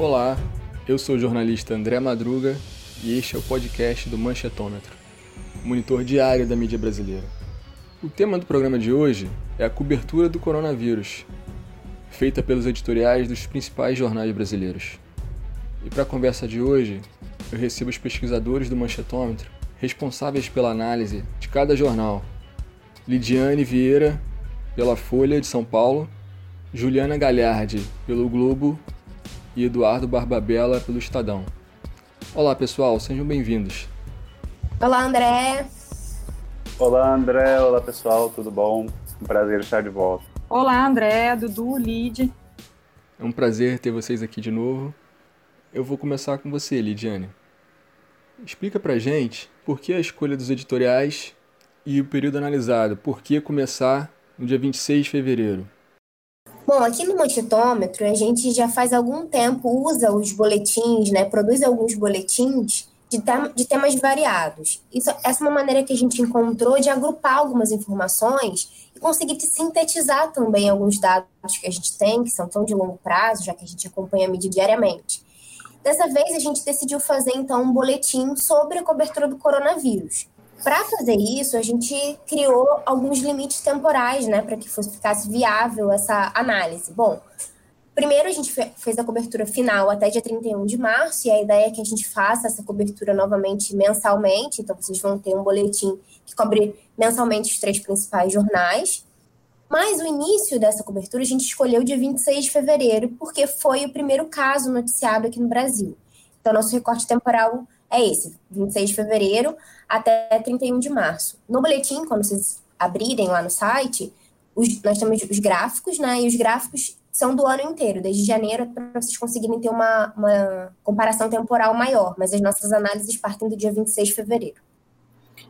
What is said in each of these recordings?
Olá, eu sou o jornalista André Madruga e este é o podcast do Manchetômetro, monitor diário da mídia brasileira. O tema do programa de hoje é a cobertura do coronavírus, feita pelos editoriais dos principais jornais brasileiros. E para a conversa de hoje, eu recebo os pesquisadores do Manchetômetro responsáveis pela análise de cada jornal. Lidiane Vieira, pela Folha de São Paulo, Juliana Galhardi, pelo Globo e Eduardo Barbabella, pelo Estadão. Olá, pessoal, sejam bem-vindos. Olá, André. Olá, André. Olá, pessoal, tudo bom? Um prazer estar de volta. Olá, André, Dudu, Lid. É um prazer ter vocês aqui de novo. Eu vou começar com você, Lidiane. Explica pra gente por que a escolha dos editoriais e o período analisado, por que começar no dia 26 de fevereiro? Bom, aqui no Mostitômetro, a gente já faz algum tempo usa os boletins, né, produz alguns boletins de, de temas variados. Isso, essa é uma maneira que a gente encontrou de agrupar algumas informações e conseguir sintetizar também alguns dados que a gente tem, que são tão de longo prazo, já que a gente acompanha a mídia diariamente. Dessa vez, a gente decidiu fazer, então, um boletim sobre a cobertura do coronavírus. Para fazer isso, a gente criou alguns limites temporais, né, para que fosse ficasse viável essa análise. Bom, primeiro a gente fez a cobertura final até dia 31 de março, e a ideia é que a gente faça essa cobertura novamente mensalmente, então vocês vão ter um boletim que cobre mensalmente os três principais jornais. Mas o início dessa cobertura a gente escolheu dia 26 de fevereiro, porque foi o primeiro caso noticiado aqui no Brasil. Então, nosso recorte temporal é esse, 26 de fevereiro até 31 de março. No boletim, quando vocês abrirem lá no site, os, nós temos os gráficos, né? E os gráficos são do ano inteiro, desde janeiro, para vocês conseguirem ter uma, uma comparação temporal maior. Mas as nossas análises partem do dia 26 de fevereiro.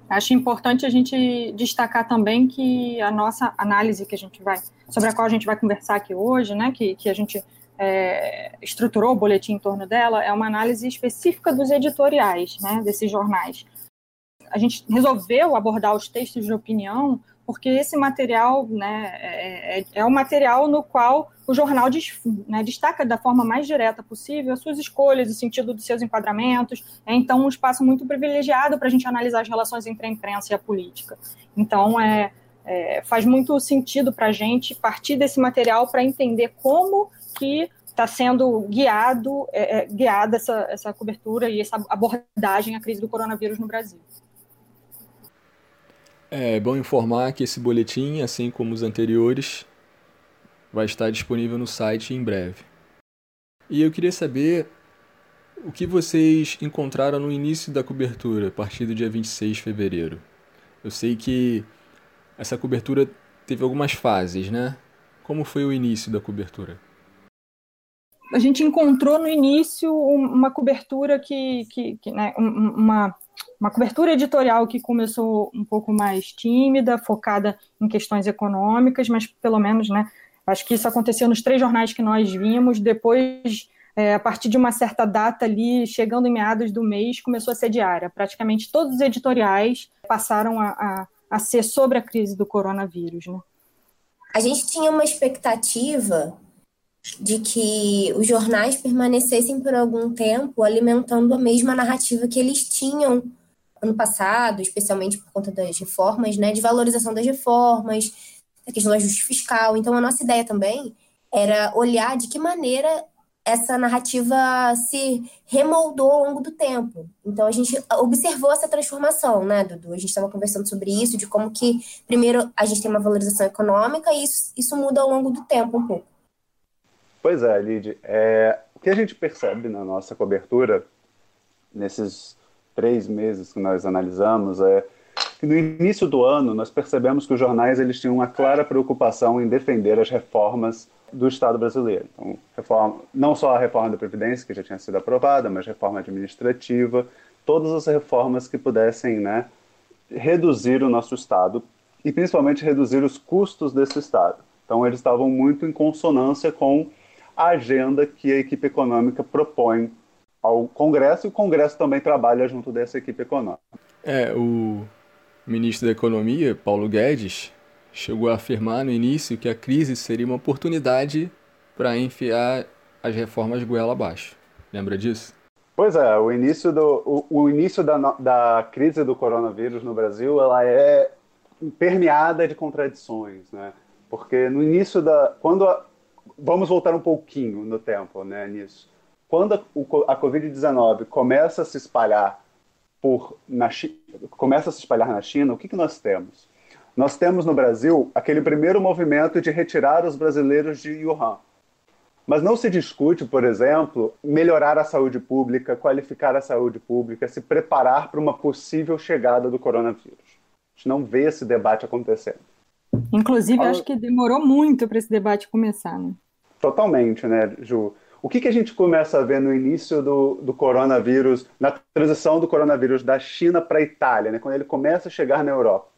Acho importante a gente destacar também que a nossa análise que a gente vai, sobre a qual a gente vai conversar aqui hoje, né, que, que a gente é, estruturou o boletim em torno dela, é uma análise específica dos editoriais, né, desses jornais. A gente resolveu abordar os textos de opinião porque esse material né, é, é, é o material no qual o jornal né, destaca da forma mais direta possível as suas escolhas, o sentido dos seus enquadramentos. É então um espaço muito privilegiado para a gente analisar as relações entre a imprensa e a política. Então é, é faz muito sentido para a gente partir desse material para entender como que está sendo guiado, é, é, guiada essa, essa cobertura e essa abordagem à crise do coronavírus no Brasil. É bom informar que esse boletim, assim como os anteriores, vai estar disponível no site em breve. E eu queria saber o que vocês encontraram no início da cobertura, a partir do dia 26 de fevereiro. Eu sei que essa cobertura teve algumas fases, né? Como foi o início da cobertura? A gente encontrou no início uma cobertura que, que, que né, uma uma cobertura editorial que começou um pouco mais tímida, focada em questões econômicas, mas pelo menos, né, acho que isso aconteceu nos três jornais que nós vimos, depois, é, a partir de uma certa data ali, chegando em meados do mês, começou a ser diária. Praticamente todos os editoriais passaram a, a, a ser sobre a crise do coronavírus, né. A gente tinha uma expectativa de que os jornais permanecessem por algum tempo alimentando a mesma narrativa que eles tinham ano passado, especialmente por conta das reformas, né, de valorização das reformas, da questão do ajuste fiscal. Então, a nossa ideia também era olhar de que maneira essa narrativa se remoldou ao longo do tempo. Então, a gente observou essa transformação, né, Dudu? A gente estava conversando sobre isso, de como que, primeiro, a gente tem uma valorização econômica e isso, isso muda ao longo do tempo um pouco. Pois é, Lid. É, o que a gente percebe na nossa cobertura, nesses três meses que nós analisamos é que no início do ano nós percebemos que os jornais eles tinham uma clara preocupação em defender as reformas do Estado brasileiro. Então, reforma, não só a reforma da Previdência, que já tinha sido aprovada, mas reforma administrativa, todas as reformas que pudessem né, reduzir o nosso Estado e principalmente reduzir os custos desse Estado. Então, eles estavam muito em consonância com a agenda que a equipe econômica propõe ao Congresso, e o Congresso também trabalha junto dessa equipe econômica. É, o ministro da Economia, Paulo Guedes, chegou a afirmar no início que a crise seria uma oportunidade para enfiar as reformas goela abaixo. Lembra disso? Pois é, o início, do, o, o início da, da crise do coronavírus no Brasil ela é permeada de contradições, né? Porque no início da. Quando a, vamos voltar um pouquinho no tempo né, nisso. Quando a, a Covid-19 começa a se espalhar por na começa a se espalhar na China, o que, que nós temos? Nós temos no Brasil aquele primeiro movimento de retirar os brasileiros de Wuhan. Mas não se discute, por exemplo, melhorar a saúde pública, qualificar a saúde pública, se preparar para uma possível chegada do coronavírus. A gente não vê esse debate acontecendo. Inclusive, acho que demorou muito para esse debate começar, né? Totalmente, né, Ju? O que, que a gente começa a ver no início do, do coronavírus, na transição do coronavírus da China para a Itália, né, quando ele começa a chegar na Europa?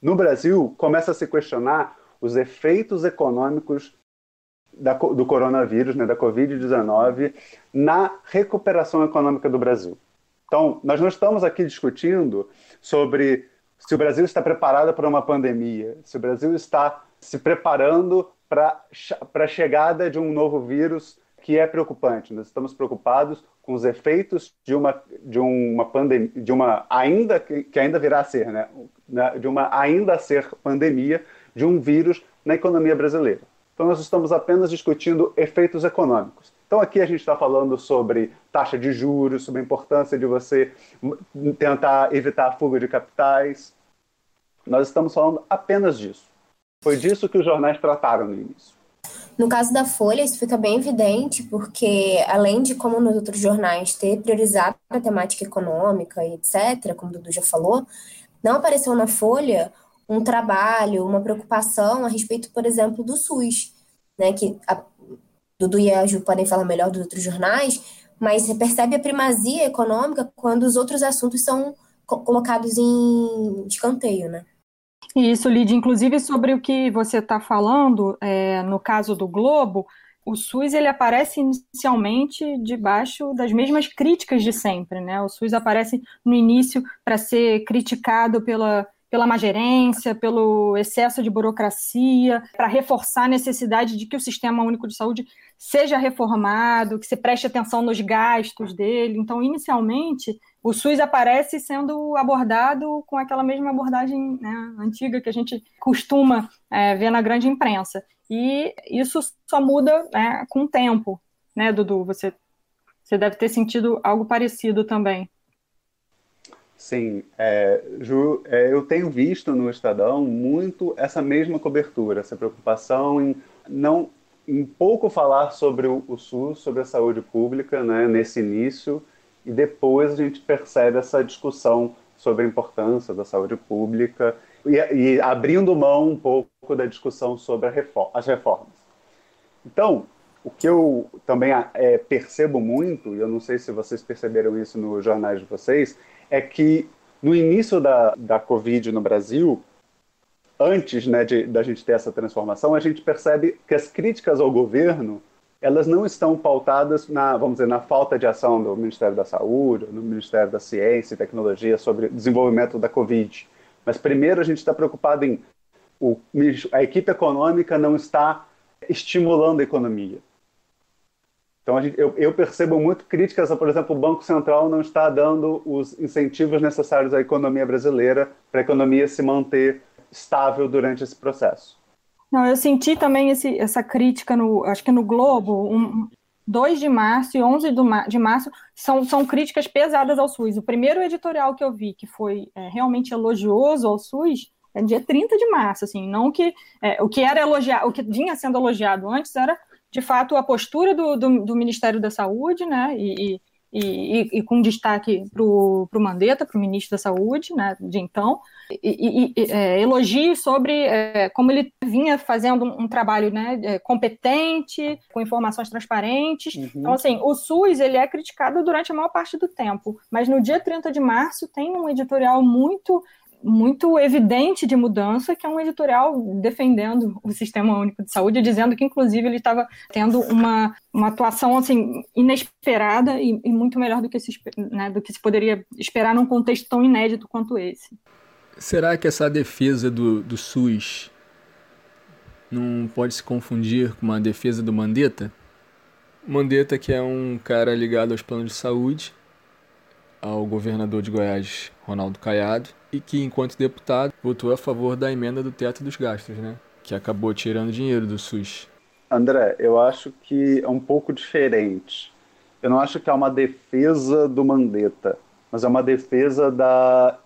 No Brasil, começa a se questionar os efeitos econômicos da, do coronavírus, né, da Covid-19, na recuperação econômica do Brasil. Então, nós não estamos aqui discutindo sobre se o Brasil está preparado para uma pandemia, se o Brasil está se preparando para a chegada de um novo vírus que é preocupante. Nós estamos preocupados com os efeitos de uma de uma pandemia, de uma ainda que, ainda virá a ser, né, de uma ainda a ser pandemia de um vírus na economia brasileira. Então, nós estamos apenas discutindo efeitos econômicos. Então, aqui a gente está falando sobre taxa de juros, sobre a importância de você tentar evitar a fuga de capitais. Nós estamos falando apenas disso. Foi disso que os jornais trataram no início. No caso da Folha, isso fica bem evidente, porque além de, como nos outros jornais, ter priorizado a temática econômica e etc., como o Dudu já falou, não apareceu na Folha um trabalho, uma preocupação a respeito, por exemplo, do SUS, né, que a Dudu e a Ju podem falar melhor dos outros jornais, mas você percebe a primazia econômica quando os outros assuntos são colocados em escanteio, né? Isso, Lídia, inclusive sobre o que você está falando, é, no caso do Globo, o SUS ele aparece inicialmente debaixo das mesmas críticas de sempre, né? O SUS aparece no início para ser criticado pela pela má gerência, pelo excesso de burocracia, para reforçar a necessidade de que o Sistema Único de Saúde seja reformado, que se preste atenção nos gastos dele. Então, inicialmente, o SUS aparece sendo abordado com aquela mesma abordagem né, antiga que a gente costuma é, ver na grande imprensa. E isso só muda né, com o tempo, né, Dudu? Você, você deve ter sentido algo parecido também. Sim, é, Ju, é, eu tenho visto no Estadão muito essa mesma cobertura, essa preocupação em não em pouco falar sobre o, o SUS, sobre a saúde pública, né, nesse início, e depois a gente percebe essa discussão sobre a importância da saúde pública e, e abrindo mão um pouco da discussão sobre reforma, as reformas. Então, o que eu também é, percebo muito, e eu não sei se vocês perceberam isso nos jornais de vocês, é que no início da, da Covid no Brasil, antes né, de, da gente ter essa transformação, a gente percebe que as críticas ao governo elas não estão pautadas na, vamos dizer, na falta de ação do Ministério da Saúde, no Ministério da Ciência e Tecnologia sobre desenvolvimento da Covid. Mas primeiro a gente está preocupado em o, a equipe econômica não está estimulando a economia. Então, gente, eu, eu, percebo muito críticas, por exemplo, o Banco Central não está dando os incentivos necessários à economia brasileira para a economia se manter estável durante esse processo. Não, eu senti também esse, essa crítica, no, acho que no Globo, um, 2 de março e 11 de março são, são críticas pesadas ao SUS. O primeiro editorial que eu vi, que foi é, realmente elogioso ao SUS, é dia 30 de março, assim, não que é, o que era elogiado, o que vinha sendo elogiado antes era de fato, a postura do, do, do Ministério da Saúde, né, e, e, e, e com destaque para o Mandetta, para o ministro da Saúde, né, de então, e, é, elogios sobre é, como ele vinha fazendo um, um trabalho né, é, competente, com informações transparentes. Uhum. Então, assim, o SUS ele é criticado durante a maior parte do tempo, mas no dia 30 de março tem um editorial muito muito evidente de mudança, que é um editorial defendendo o Sistema Único de Saúde, dizendo que, inclusive, ele estava tendo uma, uma atuação assim, inesperada e, e muito melhor do que, se, né, do que se poderia esperar num contexto tão inédito quanto esse. Será que essa defesa do, do SUS não pode se confundir com uma defesa do Mandetta? Mandetta, que é um cara ligado aos planos de saúde, ao governador de Goiás, Ronaldo Caiado, e que, enquanto deputado, votou a favor da emenda do teto dos gastos, né? Que acabou tirando dinheiro do SUS. André, eu acho que é um pouco diferente. Eu não acho que é uma defesa do Mandetta, mas é uma defesa da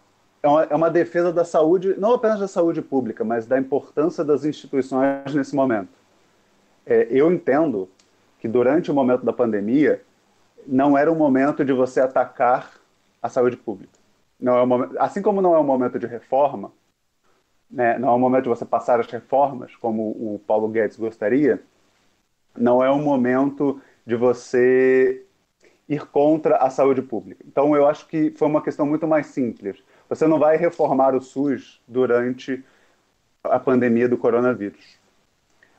é uma, é uma defesa da saúde, não apenas da saúde pública, mas da importância das instituições nesse momento. É, eu entendo que durante o momento da pandemia não era um momento de você atacar a saúde pública. Não é momento, assim como não é um momento de reforma, né, não é um momento de você passar as reformas, como o Paulo Guedes gostaria, não é um momento de você ir contra a saúde pública. Então, eu acho que foi uma questão muito mais simples. Você não vai reformar o SUS durante a pandemia do coronavírus.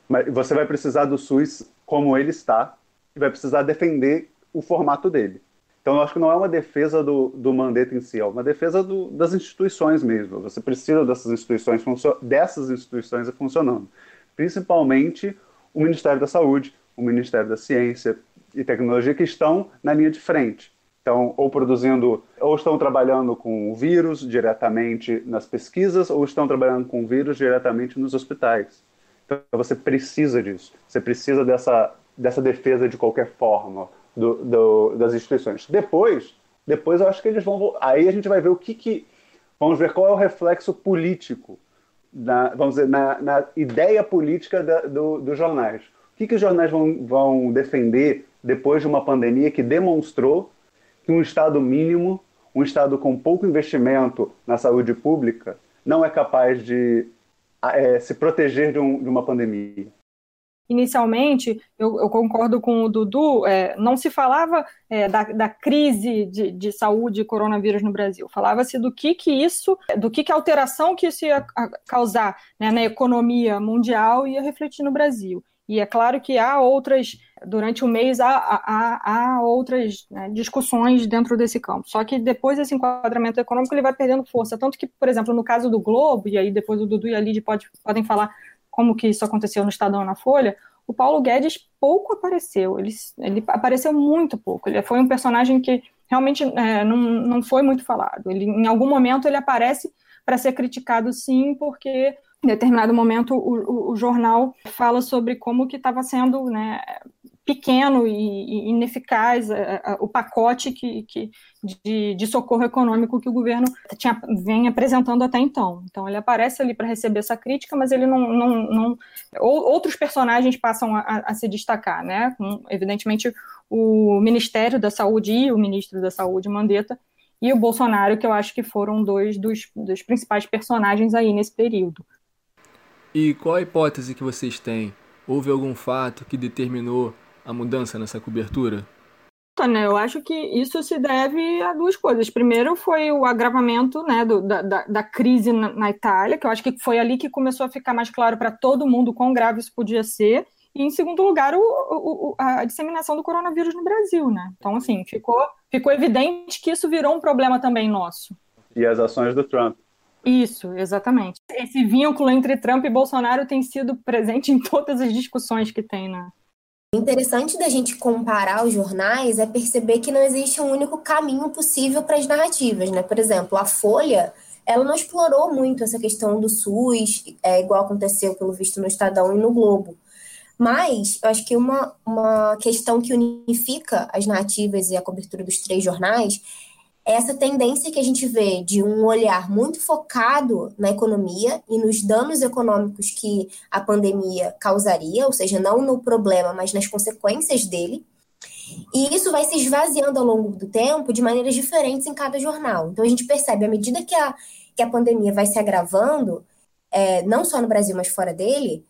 Mas você vai precisar do SUS como ele está e vai precisar defender o formato dele. Então, eu acho que não é uma defesa do, do mandato em si, é uma defesa do, das instituições mesmo. Você precisa dessas instituições, dessas instituições funcionando. Principalmente o Ministério da Saúde, o Ministério da Ciência e Tecnologia, que estão na linha de frente. Então, ou produzindo, ou estão trabalhando com o vírus diretamente nas pesquisas, ou estão trabalhando com o vírus diretamente nos hospitais. Então, você precisa disso. Você precisa dessa, dessa defesa de qualquer forma do, do, das instituições. Depois, depois eu acho que eles vão. Aí a gente vai ver o que, que vamos ver qual é o reflexo político, na, vamos dizer, na, na ideia política da, do, dos jornais. O que, que os jornais vão, vão defender depois de uma pandemia que demonstrou que um Estado mínimo, um Estado com pouco investimento na saúde pública, não é capaz de é, se proteger de, um, de, uma pandemia. Inicialmente, eu, eu concordo com o Dudu, é, não se falava é, da, da, crise de, de saúde e coronavírus no Brasil, falava-se do que, que isso, do que, que alteração que isso ia causar né, na economia mundial ia refletir no Brasil. E é claro que há outras, durante o mês, há, há, há outras né, discussões dentro desse campo. Só que depois esse enquadramento econômico ele vai perdendo força. Tanto que, por exemplo, no caso do Globo, e aí depois o Dudu e a Lid pode, podem falar como que isso aconteceu no Estadão na Folha, o Paulo Guedes pouco apareceu. Ele, ele apareceu muito pouco. Ele foi um personagem que realmente é, não, não foi muito falado. Ele, em algum momento ele aparece para ser criticado, sim, porque em determinado momento o, o, o jornal fala sobre como que estava sendo né, pequeno e, ineficaz a, a, o pacote que, que de, de, socorro econômico que o governo tinha, vem apresentando até então. Então ele aparece ali para receber essa crítica, mas ele não, não, não outros personagens passam a, a, se destacar, né? Evidentemente o Ministério da Saúde e o Ministro da Saúde Mandetta e o Bolsonaro, que eu acho que foram dois dos, dos principais personagens aí nesse período. E qual a hipótese que vocês têm? Houve algum fato que determinou a mudança nessa cobertura? Eu acho que isso se deve a duas coisas. Primeiro foi o agravamento né, do, da, da, crise na, na, Itália, que eu acho que foi ali que começou a ficar mais claro para todo mundo quão grave isso podia ser. E, em segundo lugar, o, o, a disseminação do coronavírus no Brasil. Né? Então, assim, ficou, ficou evidente que isso virou um problema também nosso. E as ações do Trump. Isso, exatamente. Esse vínculo entre Trump e Bolsonaro tem sido presente em todas as discussões que tem, né? O interessante da gente comparar os jornais é perceber que não existe um único caminho possível para as narrativas, né? Por exemplo, a Folha, ela não explorou muito essa questão do SUS, é, igual aconteceu, pelo visto, no Estadão e no Globo. Mas eu acho que uma, uma questão que unifica as narrativas e a cobertura dos três jornais essa tendência que a gente vê de um olhar muito focado na economia e nos danos econômicos que a pandemia causaria, ou seja, não no problema, mas nas consequências dele. E isso vai se esvaziando ao longo do tempo de maneiras diferentes em cada jornal. Então a gente percebe, à medida que a, que a pandemia vai se agravando, é, não só no Brasil, mas fora dele,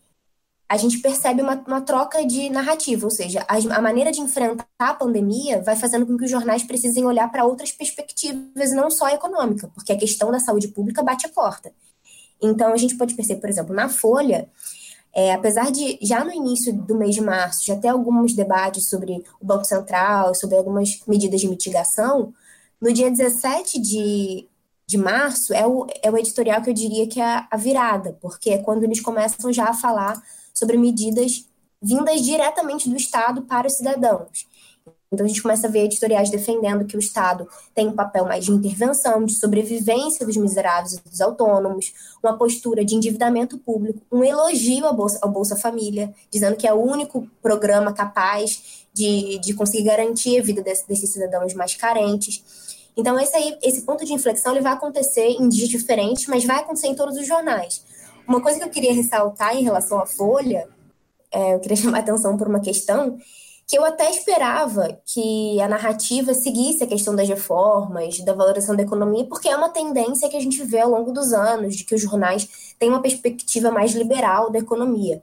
a gente percebe uma, uma troca de narrativa, ou seja, a, a, maneira de enfrentar a pandemia vai fazendo com que os jornais precisem olhar para outras perspectivas, não só econômica, porque a questão da saúde pública bate a porta. Então, a gente pode perceber, por exemplo, na Folha, é, apesar de já no início do mês de março já ter alguns debates sobre o Banco Central, sobre algumas medidas de mitigação, no dia 17 de, de março é o, é o editorial que eu diria que é a virada, porque é quando eles começam já a falar sobre medidas vindas diretamente do Estado para os cidadãos. Então a gente começa a ver editoriais defendendo que o Estado tem um papel mais de intervenção, de sobrevivência dos miseráveis e dos autônomos, uma postura de endividamento público, um elogio ao Bolsa, ao Bolsa Família, dizendo que é o único programa capaz de, de conseguir garantir a vida desse, desses cidadãos mais carentes. Então esse, aí, esse ponto de inflexão ele vai acontecer em dias diferentes, mas vai acontecer em todos os jornais. Uma coisa que eu queria ressaltar em relação à Folha, é, eu queria chamar atenção por uma questão, que eu até esperava que a narrativa seguisse a questão das reformas, da valorização da economia, porque é uma tendência que a gente vê ao longo dos anos, de que os jornais têm uma perspectiva mais liberal da economia.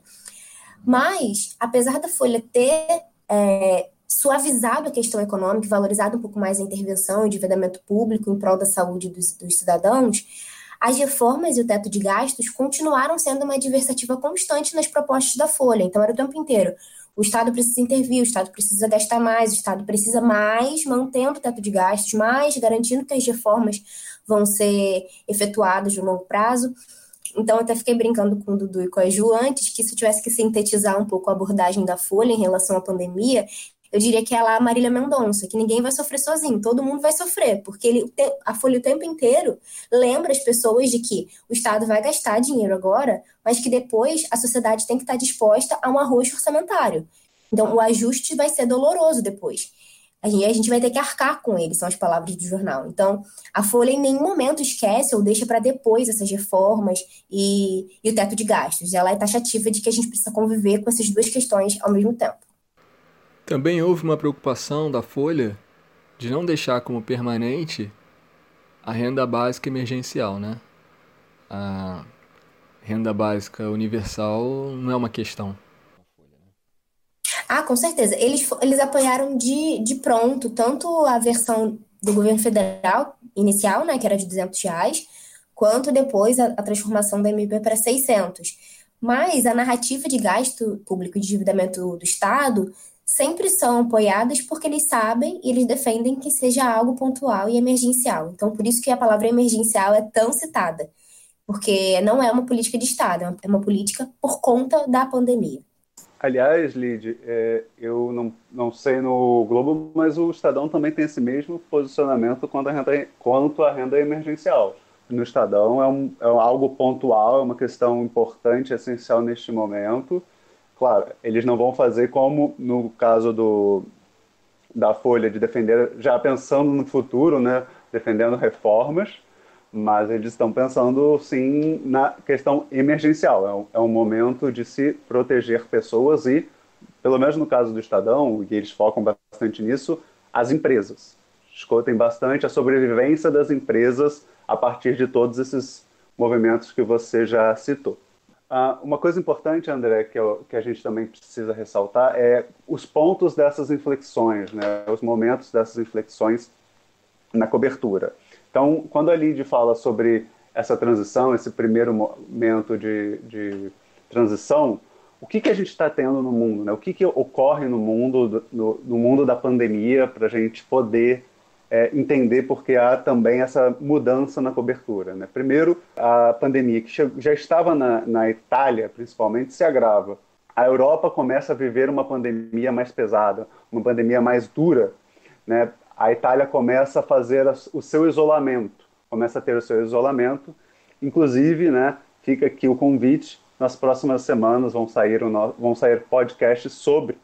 Mas, apesar da Folha ter é, suavizado a questão econômica, valorizado um pouco mais a intervenção o endividamento público em prol da saúde dos, dos cidadãos, as reformas e o teto de gastos continuaram sendo uma adversativa constante nas propostas da Folha. Então, era o tempo inteiro o Estado precisa intervir, o Estado precisa gastar mais, o Estado precisa mais, mantendo o teto de gastos, mais garantindo que as reformas vão ser efetuadas no longo prazo. Então, até fiquei brincando com o Dudu e com a Ju antes, que se eu tivesse que sintetizar um pouco a abordagem da Folha em relação à pandemia, eu diria que é a Marília Mendonça, que ninguém vai sofrer sozinho, todo mundo vai sofrer, porque ele, a Folha o tempo inteiro lembra as pessoas de que o Estado vai gastar dinheiro agora, mas que depois a sociedade tem que estar disposta a um arroxo orçamentário. Então, o ajuste vai ser doloroso depois. A gente, a gente vai ter que arcar com ele, são as palavras do jornal. Então, a Folha em nenhum momento esquece ou deixa para depois essas reformas e, e o teto de gastos. Ela é taxativa de que a gente precisa conviver com essas duas questões ao mesmo tempo. Também houve uma preocupação da Folha de não deixar como permanente a renda básica emergencial, né? A renda básica universal não é uma questão. Ah, com certeza. Eles, eles apoiaram de, de pronto tanto a versão do governo federal inicial, né, que era de 200 reais, quanto depois a, a transformação da MP para 600. Mas a narrativa de gasto público e endividamento do Estado sempre são apoiadas porque eles sabem e eles defendem que seja algo pontual e emergencial. Então, por isso que a palavra emergencial é tão citada, porque não é uma política de Estado, é uma política por conta da pandemia. Aliás, Lid, é, eu não, não sei no Globo, mas o Estadão também tem esse mesmo posicionamento quanto à renda, quanto à renda emergencial. No Estadão é, um, é algo pontual, é uma questão importante, essencial neste momento, Claro, eles não vão fazer como no caso do, da Folha, de defender, já pensando no futuro, né, defendendo reformas, mas eles estão pensando sim na questão emergencial. É um, é um momento de se proteger pessoas e, pelo menos no caso do Estadão, e eles focam bastante nisso, as empresas. Escutem bastante a sobrevivência das empresas a partir de todos esses movimentos que você já citou. Uh, uma coisa importante, André, que, eu, que, a gente também precisa ressaltar é os pontos dessas inflexões, né, os momentos dessas inflexões na cobertura. Então, quando a Lid fala sobre essa transição, esse primeiro momento de, de transição, o que, que a gente está tendo no mundo? Né? O que, que ocorre no mundo, no, no mundo da pandemia para a gente poder é, entender porque há também essa mudança na cobertura. Né? Primeiro, a pandemia, que já estava na, na Itália, principalmente, se agrava. A Europa começa a viver uma pandemia mais pesada, uma pandemia mais dura. Né? A Itália começa a fazer o seu isolamento, começa a ter o seu isolamento. Inclusive, né, fica aqui o convite, nas próximas semanas vão sair, vão sair podcasts sobre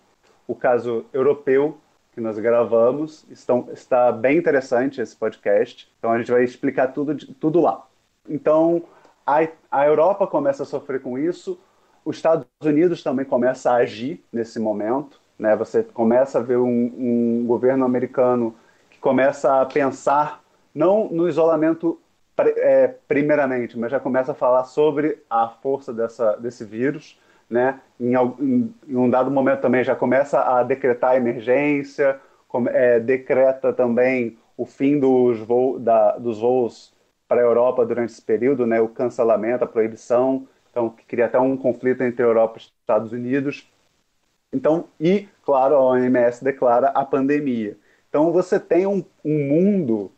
o caso europeu que nós gravamos. Estão, está bem interessante esse podcast. Então a gente vai explicar tudo, tudo lá. Então a, a Europa começa a sofrer com isso. Os Estados Unidos também começa a agir nesse momento. Né? Você começa a ver um, um governo americano que começa a pensar não no isolamento é, primeiramente, mas já começa a falar sobre a força dessa, desse vírus né? Em, em, um dado momento também já começa a decretar emergência, é, decreta também o fim dos, voo, da, dos voos para a Europa durante esse período, né? O cancelamento, a proibição, então cria até um conflito entre Europa e Estados Unidos. Então, e claro, a OMS declara a pandemia. Então você tem um, um mundo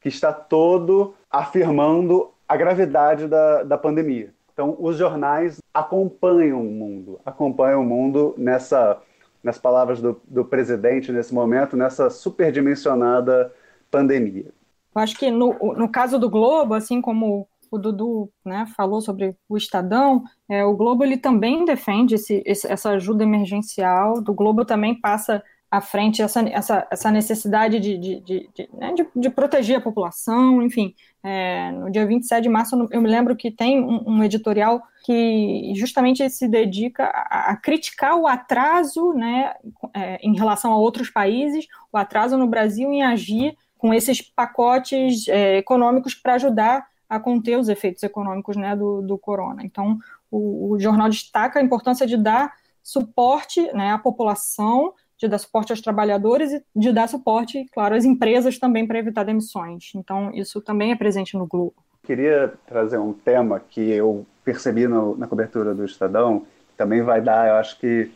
que está todo afirmando a gravidade da, da pandemia. Então, os jornais acompanham o mundo, acompanham o mundo nessa, nas palavras do, do presidente nesse momento, nessa superdimensionada pandemia. Eu acho que no, no caso do Globo, assim como o Dudu né, falou sobre o Estadão, é, o Globo ele também defende esse, essa ajuda emergencial, do Globo também passa à frente essa, essa, essa necessidade de, de, de, de, né, de, de proteger a população, enfim. É, no dia 27 de março, eu me lembro que tem um, um editorial que justamente se dedica a, a criticar o atraso né, é, em relação a outros países, o atraso no Brasil em agir com esses pacotes é, econômicos para ajudar a conter os efeitos econômicos né, do, do corona. Então, o, o, jornal destaca a importância de dar suporte né, à população, de dar suporte aos trabalhadores e de dar suporte, claro, às empresas também para evitar demissões. Então, isso também é presente no Globo. Queria trazer um tema que eu percebi no, na cobertura do Estadão, que também vai dar, eu acho que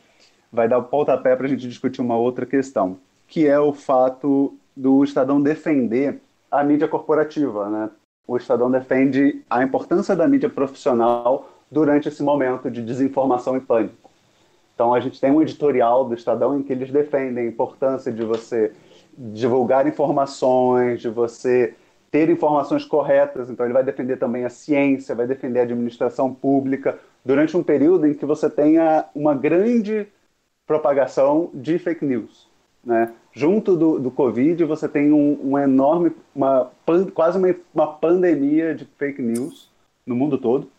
vai dar o pontapé para a gente discutir uma outra questão, que é o fato do Estadão defender a mídia corporativa, né? o Estadão defende a importância da mídia profissional durante esse momento de desinformação e pânico. Então, a gente tem um editorial do Estadão em que eles defendem a importância de você divulgar informações, de você ter informações corretas. Então, ele vai defender também a ciência, vai defender a administração pública, durante um período em que você tenha uma grande propagação de fake news. Né? junto do, do Covid, você tem um, um enorme, uma, quase uma, uma pandemia de fake news no mundo todo.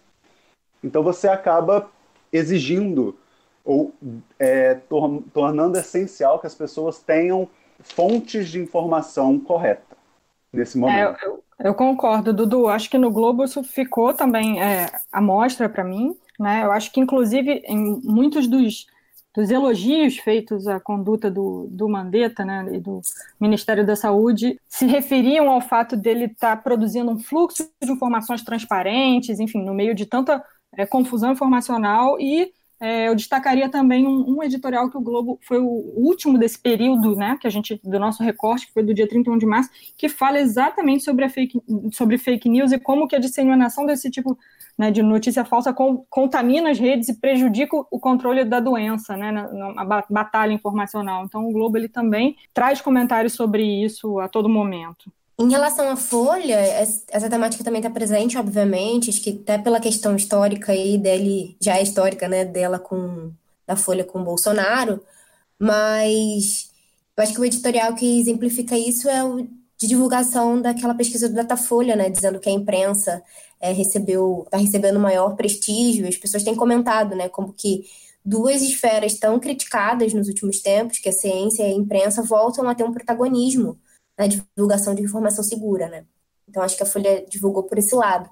Então você acaba exigindo ou é, tor tornando essencial que as pessoas tenham fontes de informação correta nesse é, momento. É, eu, eu, concordo, Dudu. Acho que no Globo isso ficou também é, a mostra para mim. Né? Eu acho que, inclusive, em muitos dos dos elogios feitos à conduta do, do Mandetta né, e do Ministério da Saúde se referiam ao fato dele estar tá produzindo um fluxo de informações transparentes, enfim, no meio de tanta é, confusão informacional e é, eu destacaria também um, um, editorial que o Globo foi o último desse período, né, que a gente do nosso recorte, que foi do dia 31 de março, que fala exatamente sobre a fake, sobre fake news e como que a disseminação desse tipo né, de notícia falsa com, contamina as redes e prejudica o controle da doença, né, na, na, batalha informacional. Então o Globo ele também traz comentários sobre isso a todo momento. Em relação à Folha, essa temática também está presente, obviamente, acho que até pela questão histórica aí dele, já é histórica, né, dela com da Folha com o Bolsonaro, mas eu acho que o editorial que exemplifica isso é o de divulgação daquela pesquisa do Datafolha, né, dizendo que a imprensa é, recebeu, está recebendo maior prestígio, as pessoas têm comentado, né, como que duas esferas tão criticadas nos últimos tempos, que a ciência e a imprensa, voltam a ter um protagonismo na divulgação de informação segura, né? Então, acho que a Folha divulgou por esse lado.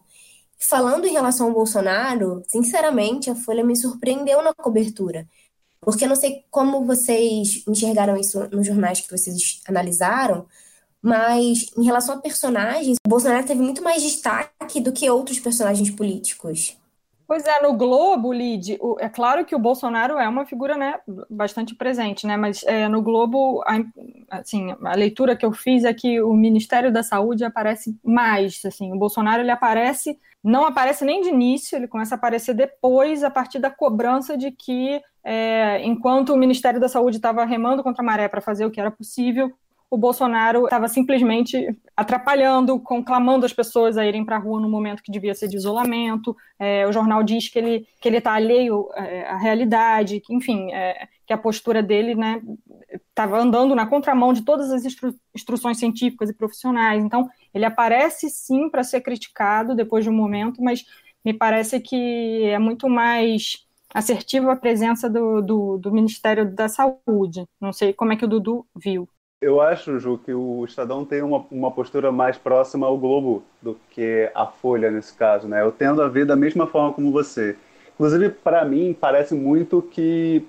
Falando em relação ao Bolsonaro, sinceramente, a Folha me surpreendeu na cobertura. Porque eu não sei como vocês enxergaram isso nos jornais que vocês analisaram, mas em relação a personagens, o Bolsonaro teve muito mais destaque do que outros personagens políticos. Pois é, no Globo, Lid, é claro que o Bolsonaro é uma figura né, bastante presente, né? Mas é, no Globo, a, assim, a leitura que eu fiz é que o Ministério da Saúde aparece mais. Assim, o Bolsonaro ele aparece, não aparece nem de início, ele começa a aparecer depois, a partir da cobrança de que, é, enquanto o Ministério da Saúde estava remando contra a maré para fazer o que era possível, o Bolsonaro estava simplesmente atrapalhando, conclamando as pessoas a irem para a rua no momento que devia ser de isolamento. É, o jornal diz que ele que ele está alheio é, à realidade, que, enfim, é, que a postura dele, né, estava andando na contramão de todas as instru instruções científicas e profissionais. Então, ele aparece sim para ser criticado depois de um momento, mas me parece que é muito mais assertiva a presença do, do, do Ministério da Saúde. Não sei como é que o Dudu viu. Eu acho, Ju, que o Estadão tem uma, uma postura mais próxima ao Globo do que a Folha nesse caso, né? Eu tendo a ver da mesma forma como você. Inclusive, para mim, parece muito que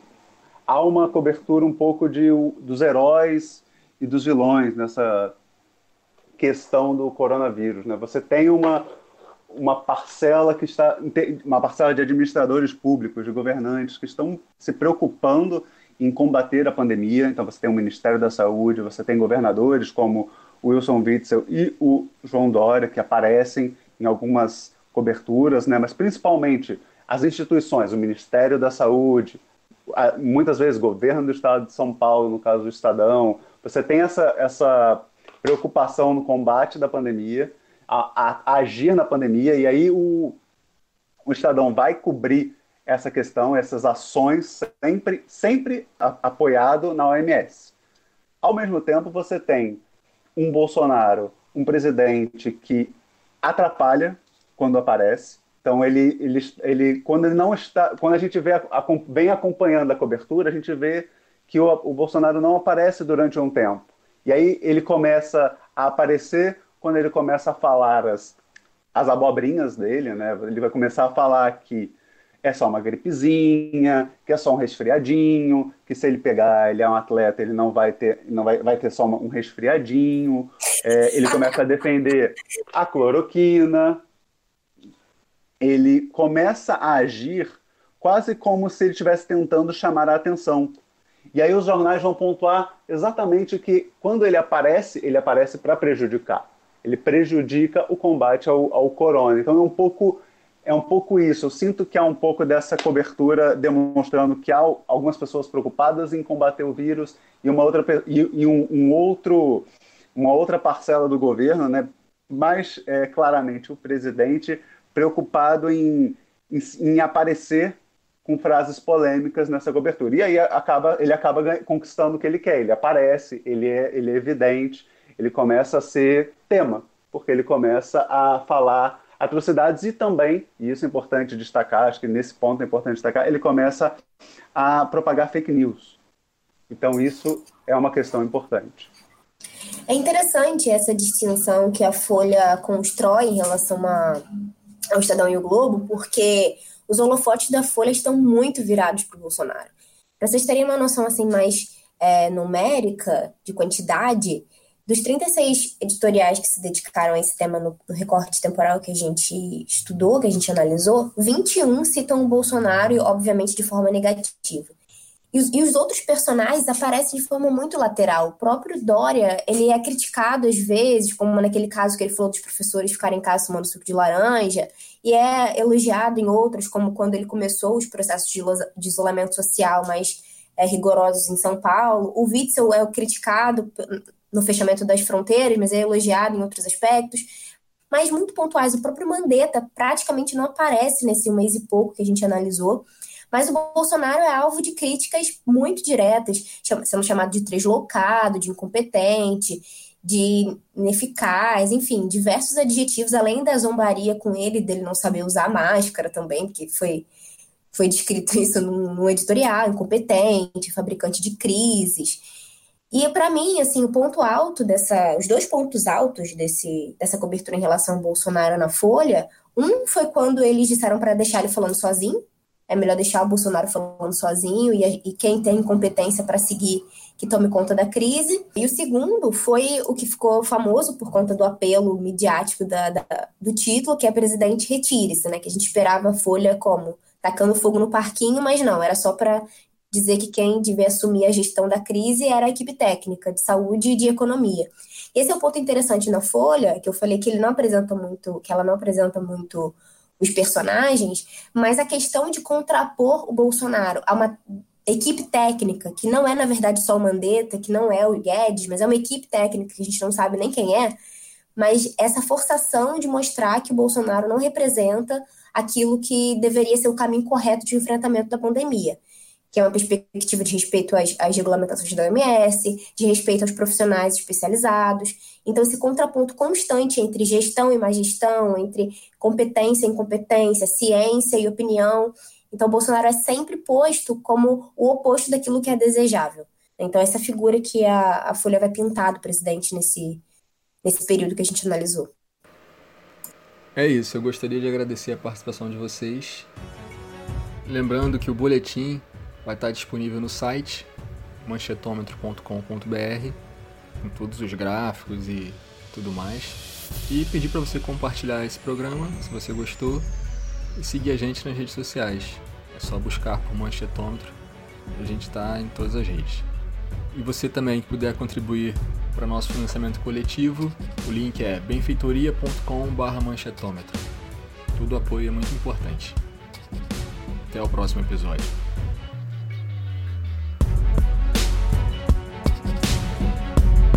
há uma cobertura um pouco de, dos heróis e dos vilões nessa questão do coronavírus, né? Você tem uma, uma parcela que está uma parcela de administradores públicos, de governantes que estão se preocupando em combater a pandemia. Então, você tem o Ministério da Saúde, você tem governadores como Wilson Witzel e o João Dória, que aparecem em algumas coberturas, né? mas principalmente as instituições, o Ministério da Saúde, muitas vezes governo do Estado de São Paulo, no caso do Estadão, você tem essa, essa preocupação no combate da pandemia, a, a, a agir na pandemia, e aí o, o Estadão vai cobrir essa questão, essas ações, sempre, sempre apoiado na OMS. Ao mesmo tempo, você tem um Bolsonaro, um presidente que atrapalha quando aparece. Então ele, ele, ele quando ele não está, quando a gente vê vem acompanhando a cobertura, a gente vê que o, o Bolsonaro não aparece durante um tempo. E aí ele começa a aparecer quando ele começa a falar as, as abobrinhas dele, né? Ele vai começar a falar que é só uma gripezinha, que é só um resfriadinho, que se ele pegar, ele é um atleta, ele não vai ter, não vai, vai ter só um resfriadinho. É, ele começa a defender a cloroquina. Ele começa a agir quase como se ele estivesse tentando chamar a atenção. E aí os jornais vão pontuar exatamente que quando ele aparece, ele aparece para prejudicar. Ele prejudica o combate ao, ao corona. Então é um pouco é um pouco isso. Eu sinto que há um pouco dessa cobertura demonstrando que há algumas pessoas preocupadas em combater o vírus e uma outra e, um, um, outro uma outra parcela do governo, né? Mais é, claramente o presidente preocupado em, em, em, aparecer com frases polêmicas nessa cobertura. E aí acaba ele acaba conquistando o que ele quer. Ele aparece, ele é, ele é evidente, ele começa a ser tema, porque ele começa a falar atrocidades e também, e isso é importante destacar, acho que nesse ponto é importante destacar, ele começa a propagar fake news. Então isso é uma questão importante. É interessante essa distinção que a Folha constrói em relação a, ao Estadão e o Globo, porque os holofotes da Folha estão muito virados para o Bolsonaro. Para vocês terem uma noção assim mais é, numérica, de quantidade, dos 36 editoriais que se dedicaram a esse tema no, no, recorte temporal que a gente estudou, que a gente analisou, 21 citam o Bolsonaro, obviamente, de forma negativa. E os, e os, outros personagens aparecem de forma muito lateral. O próprio Dória, ele é criticado às vezes, como naquele caso que ele falou dos professores ficarem em casa tomando suco de laranja, e é elogiado em outras, como quando ele começou os processos de, de isolamento social mais é, rigorosos em São Paulo. O Witzel é criticado no fechamento das fronteiras, mas é elogiado em outros aspectos. Mas muito pontuais, o próprio Mandetta praticamente não aparece nesse mês e pouco que a gente analisou. Mas o Bolsonaro é alvo de críticas muito diretas, sendo chamado de deslocado, de incompetente, de ineficaz, enfim, diversos adjetivos, além da zombaria com ele, dele não saber usar máscara também, porque foi, foi descrito isso num, num editorial, incompetente, fabricante de crises. E para mim, assim, o ponto alto dessa, os dois pontos altos desse, dessa cobertura em relação ao Bolsonaro na Folha, um foi quando eles disseram para deixar ele falando sozinho, é melhor deixar o Bolsonaro falando sozinho e, e quem tem competência para seguir que tome conta da crise. E o segundo foi o que ficou famoso por conta do apelo midiático da, da, do título, que é presidente retire-se, né? Que a gente esperava a Folha como tacando fogo no parquinho, mas não, era só para dizer que quem devia assumir a gestão da crise era a equipe técnica de saúde e de economia. Esse é um ponto interessante na Folha, que eu falei que ele não apresenta muito, que ela não apresenta muito os personagens, mas a questão de contrapor o Bolsonaro a uma equipe técnica, que não é, na verdade, só o Mandetta, que não é o Guedes, mas é uma equipe técnica que a gente não sabe nem quem é, mas essa forçação de mostrar que o Bolsonaro não representa aquilo que deveria ser o caminho correto de enfrentamento da pandemia que é uma perspectiva de respeito às, às, regulamentações da OMS, de respeito aos profissionais especializados. Então, esse contraponto constante entre gestão e má gestão, entre competência e incompetência, ciência e opinião. Então, Bolsonaro é sempre posto como o oposto daquilo que é desejável. Então, essa figura que a, a Folha vai pintar do presidente nesse, nesse período que a gente analisou. É isso, eu gostaria de agradecer a participação de vocês. Lembrando que o boletim vai estar disponível no site manchetômetro.com.br com todos os gráficos e tudo mais. E pedir para você compartilhar esse programa se você gostou e seguir a gente nas redes sociais. É só buscar por Manchetômetro. A gente está em todas as redes. E você também que puder contribuir para nosso financiamento coletivo, o link é benfeitoria.com/manchetômetro. Tudo apoio é muito importante. Até o próximo episódio.